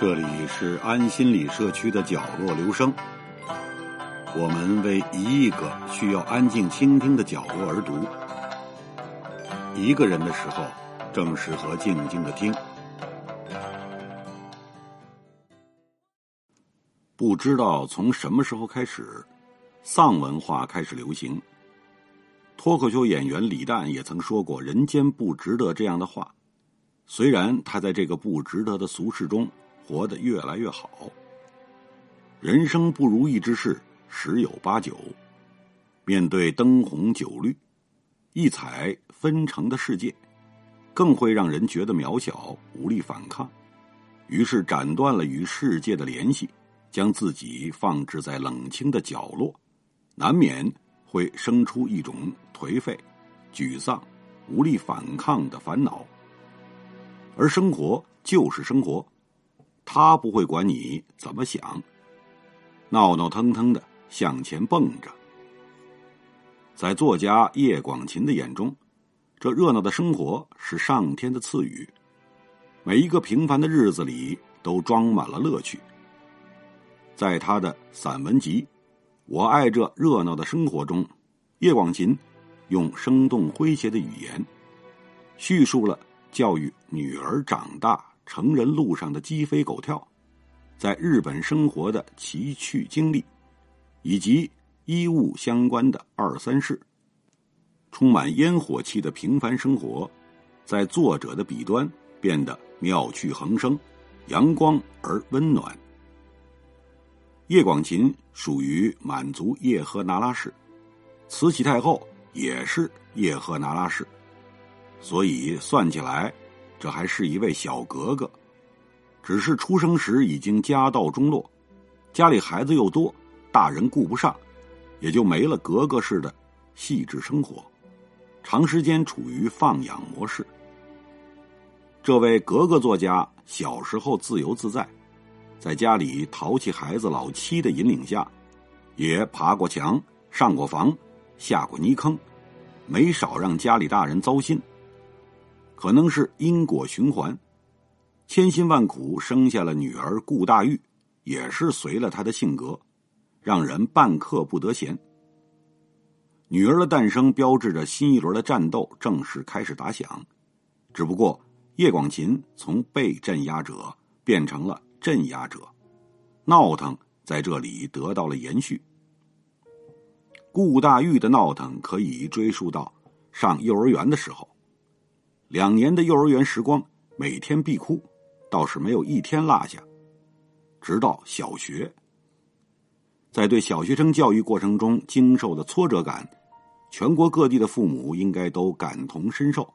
这里是安心理社区的角落，留声。我们为一亿个需要安静倾听的角落而读。一个人的时候，正适合静静的听。不知道从什么时候开始，丧文化开始流行。脱口秀演员李诞也曾说过“人间不值得”这样的话。虽然他在这个不值得的俗世中活得越来越好，人生不如意之事十有八九。面对灯红酒绿、异彩纷呈的世界，更会让人觉得渺小，无力反抗。于是斩断了与世界的联系，将自己放置在冷清的角落，难免会生出一种颓废、沮丧、无力反抗的烦恼。而生活就是生活。他不会管你怎么想，闹闹腾腾的向前蹦着。在作家叶广芩的眼中，这热闹的生活是上天的赐予，每一个平凡的日子里都装满了乐趣。在他的散文集《我爱这热闹的生活》中，叶广芩用生动诙谐的语言，叙述了教育女儿长大。成人路上的鸡飞狗跳，在日本生活的奇趣经历，以及衣物相关的二三事，充满烟火气的平凡生活，在作者的笔端变得妙趣横生，阳光而温暖。叶广芩属于满族叶赫那拉氏，慈禧太后也是叶赫那拉氏，所以算起来。这还是一位小格格，只是出生时已经家道中落，家里孩子又多，大人顾不上，也就没了格格式的细致生活，长时间处于放养模式。这位格格作家小时候自由自在，在家里淘气孩子老七的引领下，也爬过墙、上过房、下过泥坑，没少让家里大人糟心。可能是因果循环，千辛万苦生下了女儿顾大玉，也是随了他的性格，让人半刻不得闲。女儿的诞生标志着新一轮的战斗正式开始打响，只不过叶广芩从被镇压者变成了镇压者，闹腾在这里得到了延续。顾大玉的闹腾可以追溯到上幼儿园的时候。两年的幼儿园时光，每天必哭，倒是没有一天落下。直到小学，在对小学生教育过程中经受的挫折感，全国各地的父母应该都感同身受。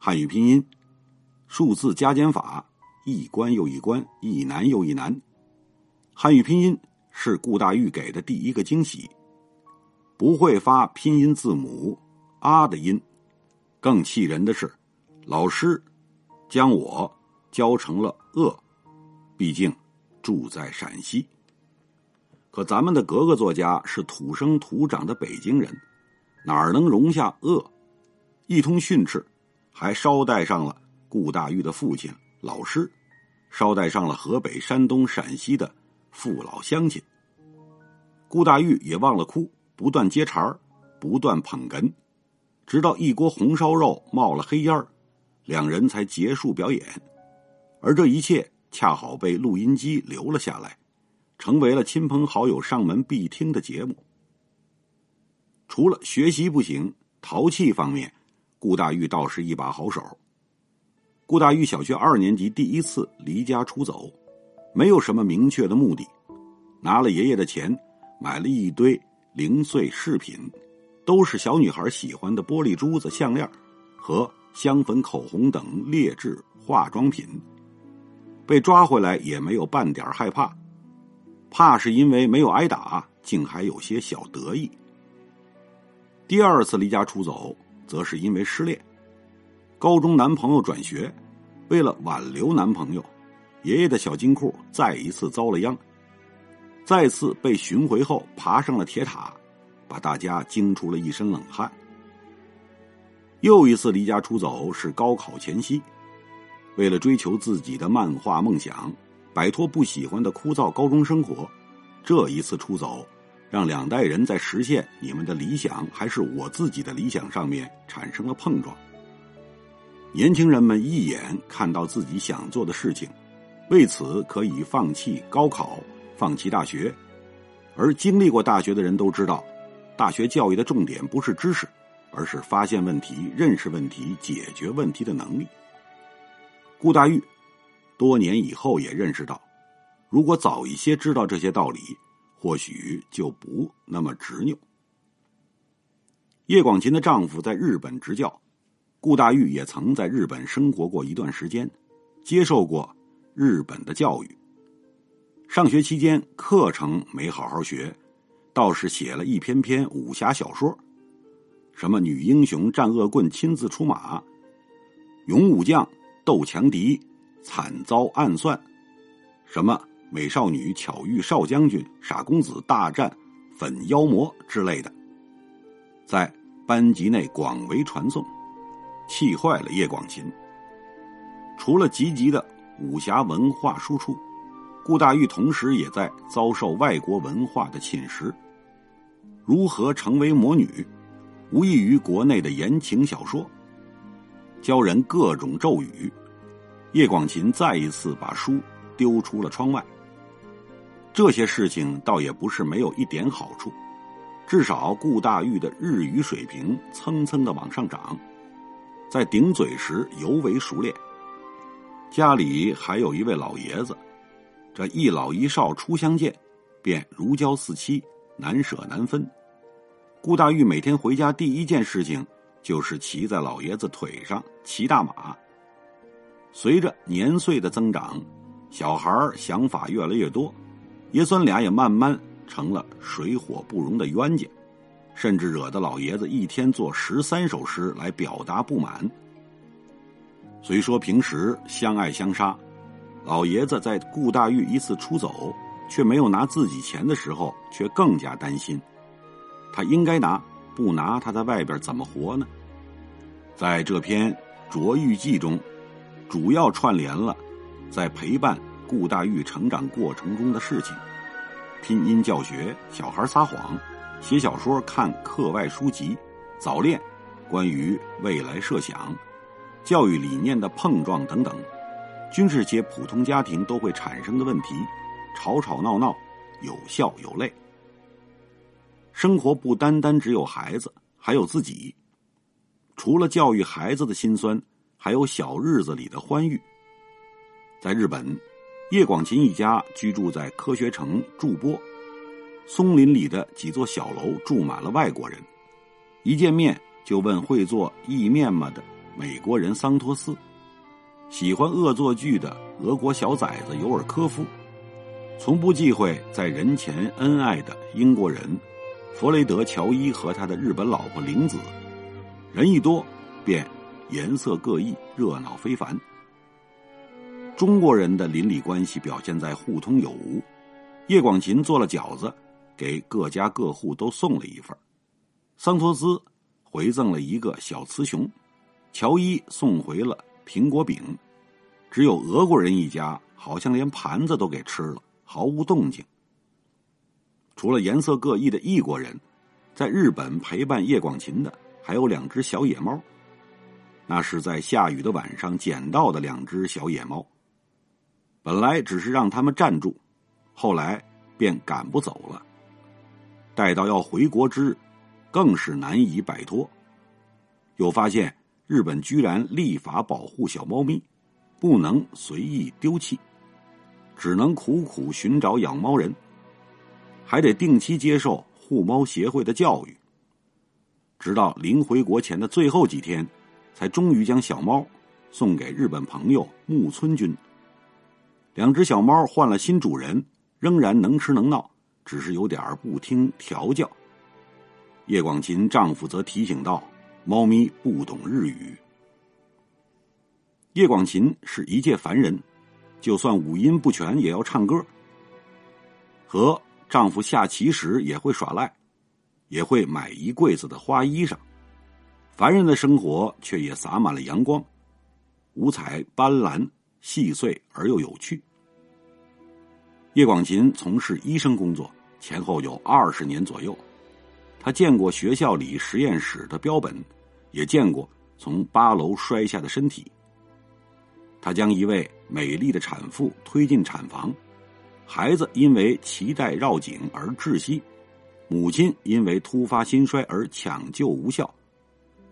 汉语拼音、数字加减法，一关又一关，一难又一难。汉语拼音是顾大玉给的第一个惊喜。不会发拼音字母“啊”的音，更气人的是。老师将我教成了“恶”，毕竟住在陕西。可咱们的格格作家是土生土长的北京人，哪儿能容下“恶”？一通训斥，还捎带上了顾大玉的父亲老师，捎带上了河北、山东、陕西的父老乡亲。顾大玉也忘了哭，不断接茬儿，不断捧哏，直到一锅红烧肉冒了黑烟儿。两人才结束表演，而这一切恰好被录音机留了下来，成为了亲朋好友上门必听的节目。除了学习不行，淘气方面，顾大玉倒是一把好手。顾大玉小学二年级第一次离家出走，没有什么明确的目的，拿了爷爷的钱，买了一堆零碎饰品，都是小女孩喜欢的玻璃珠子、项链和。香粉、口红等劣质化妆品，被抓回来也没有半点害怕，怕是因为没有挨打，竟还有些小得意。第二次离家出走，则是因为失恋，高中男朋友转学，为了挽留男朋友，爷爷的小金库再一次遭了殃，再次被寻回后爬上了铁塔，把大家惊出了一身冷汗。又一次离家出走是高考前夕，为了追求自己的漫画梦想，摆脱不喜欢的枯燥高中生活。这一次出走，让两代人在实现你们的理想还是我自己的理想上面产生了碰撞。年轻人们一眼看到自己想做的事情，为此可以放弃高考，放弃大学。而经历过大学的人都知道，大学教育的重点不是知识，而是发现问题、认识问题、解决问题的能力。顾大玉多年以后也认识到，如果早一些知道这些道理，或许就不那么执拗。叶广芩的丈夫在日本执教，顾大玉也曾在日本生活过一段时间，接受过日本的教育。上学期间，课程没好好学，倒是写了一篇篇武侠小说，什么女英雄战恶棍亲自出马，勇武将斗强敌惨遭暗算，什么美少女巧遇少将军，傻公子大战粉妖魔之类的，在班级内广为传颂，气坏了叶广琴。除了积极的武侠文化输出。顾大玉同时也在遭受外国文化的侵蚀。如何成为魔女，无异于国内的言情小说，教人各种咒语。叶广芩再一次把书丢出了窗外。这些事情倒也不是没有一点好处，至少顾大玉的日语水平蹭蹭的往上涨，在顶嘴时尤为熟练。家里还有一位老爷子。这一老一少初相见，便如胶似漆，难舍难分。顾大玉每天回家第一件事情就是骑在老爷子腿上骑大马。随着年岁的增长，小孩想法越来越多，爷孙俩也慢慢成了水火不容的冤家，甚至惹得老爷子一天做十三首诗来表达不满。虽说平时相爱相杀。老爷子在顾大玉一次出走却没有拿自己钱的时候，却更加担心。他应该拿，不拿他在外边怎么活呢？在这篇《卓玉记》中，主要串联了在陪伴顾大玉成长过程中的事情：拼音教学、小孩撒谎、写小说、看课外书籍、早恋、关于未来设想、教育理念的碰撞等等。均是些普通家庭都会产生的问题，吵吵闹闹，有笑有泪。生活不单单只有孩子，还有自己。除了教育孩子的辛酸，还有小日子里的欢愉。在日本，叶广芩一家居住在科学城筑波，松林里的几座小楼住满了外国人。一见面就问会做意面吗的美国人桑托斯。喜欢恶作剧的俄国小崽子尤尔科夫，从不忌讳在人前恩爱的英国人弗雷德乔伊和他的日本老婆玲子，人一多便颜色各异，热闹非凡。中国人的邻里关系表现在互通有无。叶广芩做了饺子，给各家各户都送了一份；桑托斯回赠了一个小雌雄，乔伊送回了。苹果饼，只有俄国人一家好像连盘子都给吃了，毫无动静。除了颜色各异的异国人，在日本陪伴叶广芩的还有两只小野猫，那是在下雨的晚上捡到的两只小野猫。本来只是让他们站住，后来便赶不走了。待到要回国之日，更是难以摆脱，又发现。日本居然立法保护小猫咪，不能随意丢弃，只能苦苦寻找养猫人，还得定期接受护猫协会的教育。直到临回国前的最后几天，才终于将小猫送给日本朋友木村君。两只小猫换了新主人，仍然能吃能闹，只是有点不听调教。叶广芩丈夫则提醒道。猫咪不懂日语。叶广芩是一介凡人，就算五音不全也要唱歌。和丈夫下棋时也会耍赖，也会买一柜子的花衣裳。凡人的生活却也洒满了阳光，五彩斑斓，细碎而又有趣。叶广覃从事医生工作前后有二十年左右，他见过学校里实验室的标本，也见过从八楼摔下的身体。他将一位美丽的产妇推进产房，孩子因为脐带绕颈而窒息，母亲因为突发心衰而抢救无效，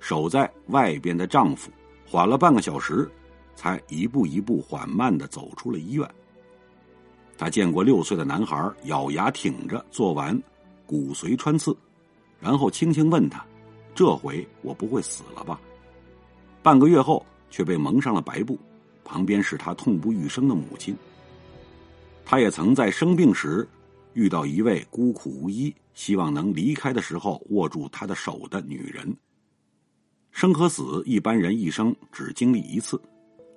守在外边的丈夫缓了半个小时，才一步一步缓慢的走出了医院。他见过六岁的男孩咬牙挺着做完骨髓穿刺，然后轻轻问他：“这回我不会死了吧？”半个月后却被蒙上了白布，旁边是他痛不欲生的母亲。他也曾在生病时遇到一位孤苦无依、希望能离开的时候握住他的手的女人。生和死，一般人一生只经历一次，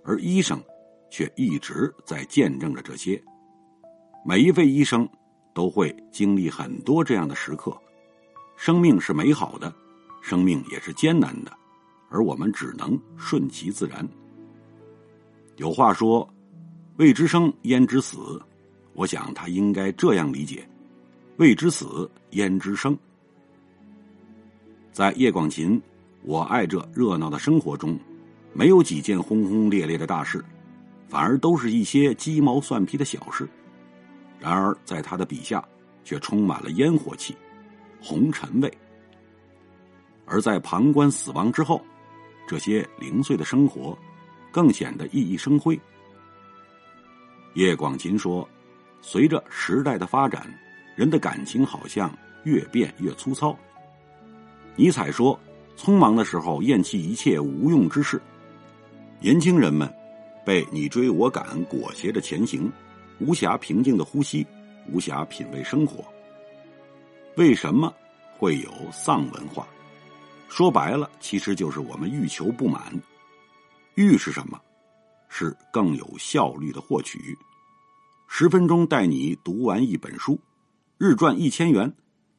而医生却一直在见证着这些。每一位医生都会经历很多这样的时刻，生命是美好的，生命也是艰难的，而我们只能顺其自然。有话说：“未知生，焉知死？”我想他应该这样理解：“未知死，焉知生？”在叶广芩我爱这热闹的生活中，没有几件轰轰烈烈的大事，反而都是一些鸡毛蒜皮的小事。然而，在他的笔下，却充满了烟火气、红尘味。而在旁观死亡之后，这些零碎的生活，更显得熠熠生辉。叶广芩说：“随着时代的发展，人的感情好像越变越粗糙。”尼采说：“匆忙的时候，厌弃一切无用之事。”年轻人们被你追我赶裹挟着前行。无暇平静的呼吸，无暇品味生活。为什么会有丧文化？说白了，其实就是我们欲求不满。欲是什么？是更有效率的获取。十分钟带你读完一本书，日赚一千元，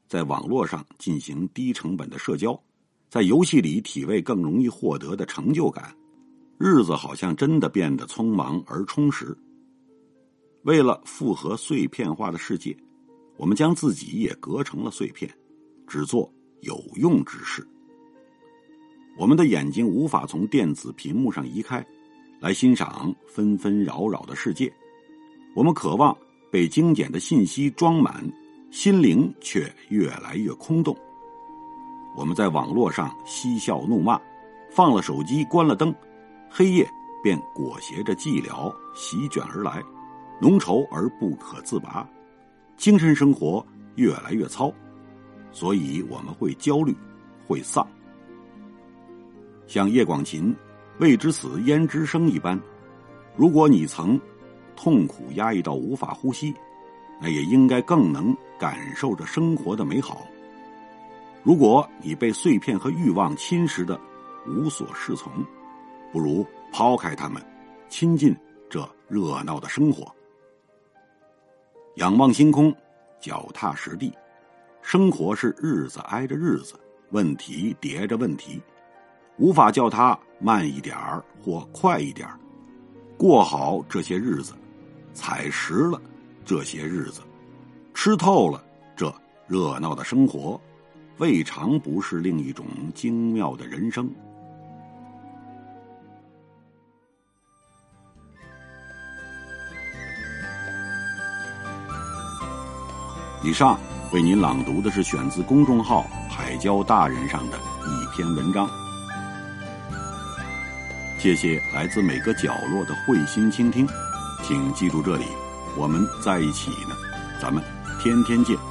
在网络上进行低成本的社交，在游戏里体味更容易获得的成就感，日子好像真的变得匆忙而充实。为了复合碎片化的世界，我们将自己也隔成了碎片，只做有用之事。我们的眼睛无法从电子屏幕上移开，来欣赏纷纷扰扰的世界。我们渴望被精简的信息装满，心灵却越来越空洞。我们在网络上嬉笑怒骂，放了手机，关了灯，黑夜便裹挟着寂寥席卷而来。浓稠而不可自拔，精神生活越来越糙，所以我们会焦虑，会丧。像叶广覃“未知死，焉知生”一般，如果你曾痛苦压抑到无法呼吸，那也应该更能感受着生活的美好。如果你被碎片和欲望侵蚀的无所适从，不如抛开他们，亲近这热闹的生活。仰望星空，脚踏实地，生活是日子挨着日子，问题叠着问题，无法叫它慢一点儿或快一点儿。过好这些日子，踩实了这些日子，吃透了这热闹的生活，未尝不是另一种精妙的人生。以上为您朗读的是选自公众号“海椒大人”上的一篇文章。谢谢来自每个角落的慧心倾听，请记住这里，我们在一起呢，咱们天天见。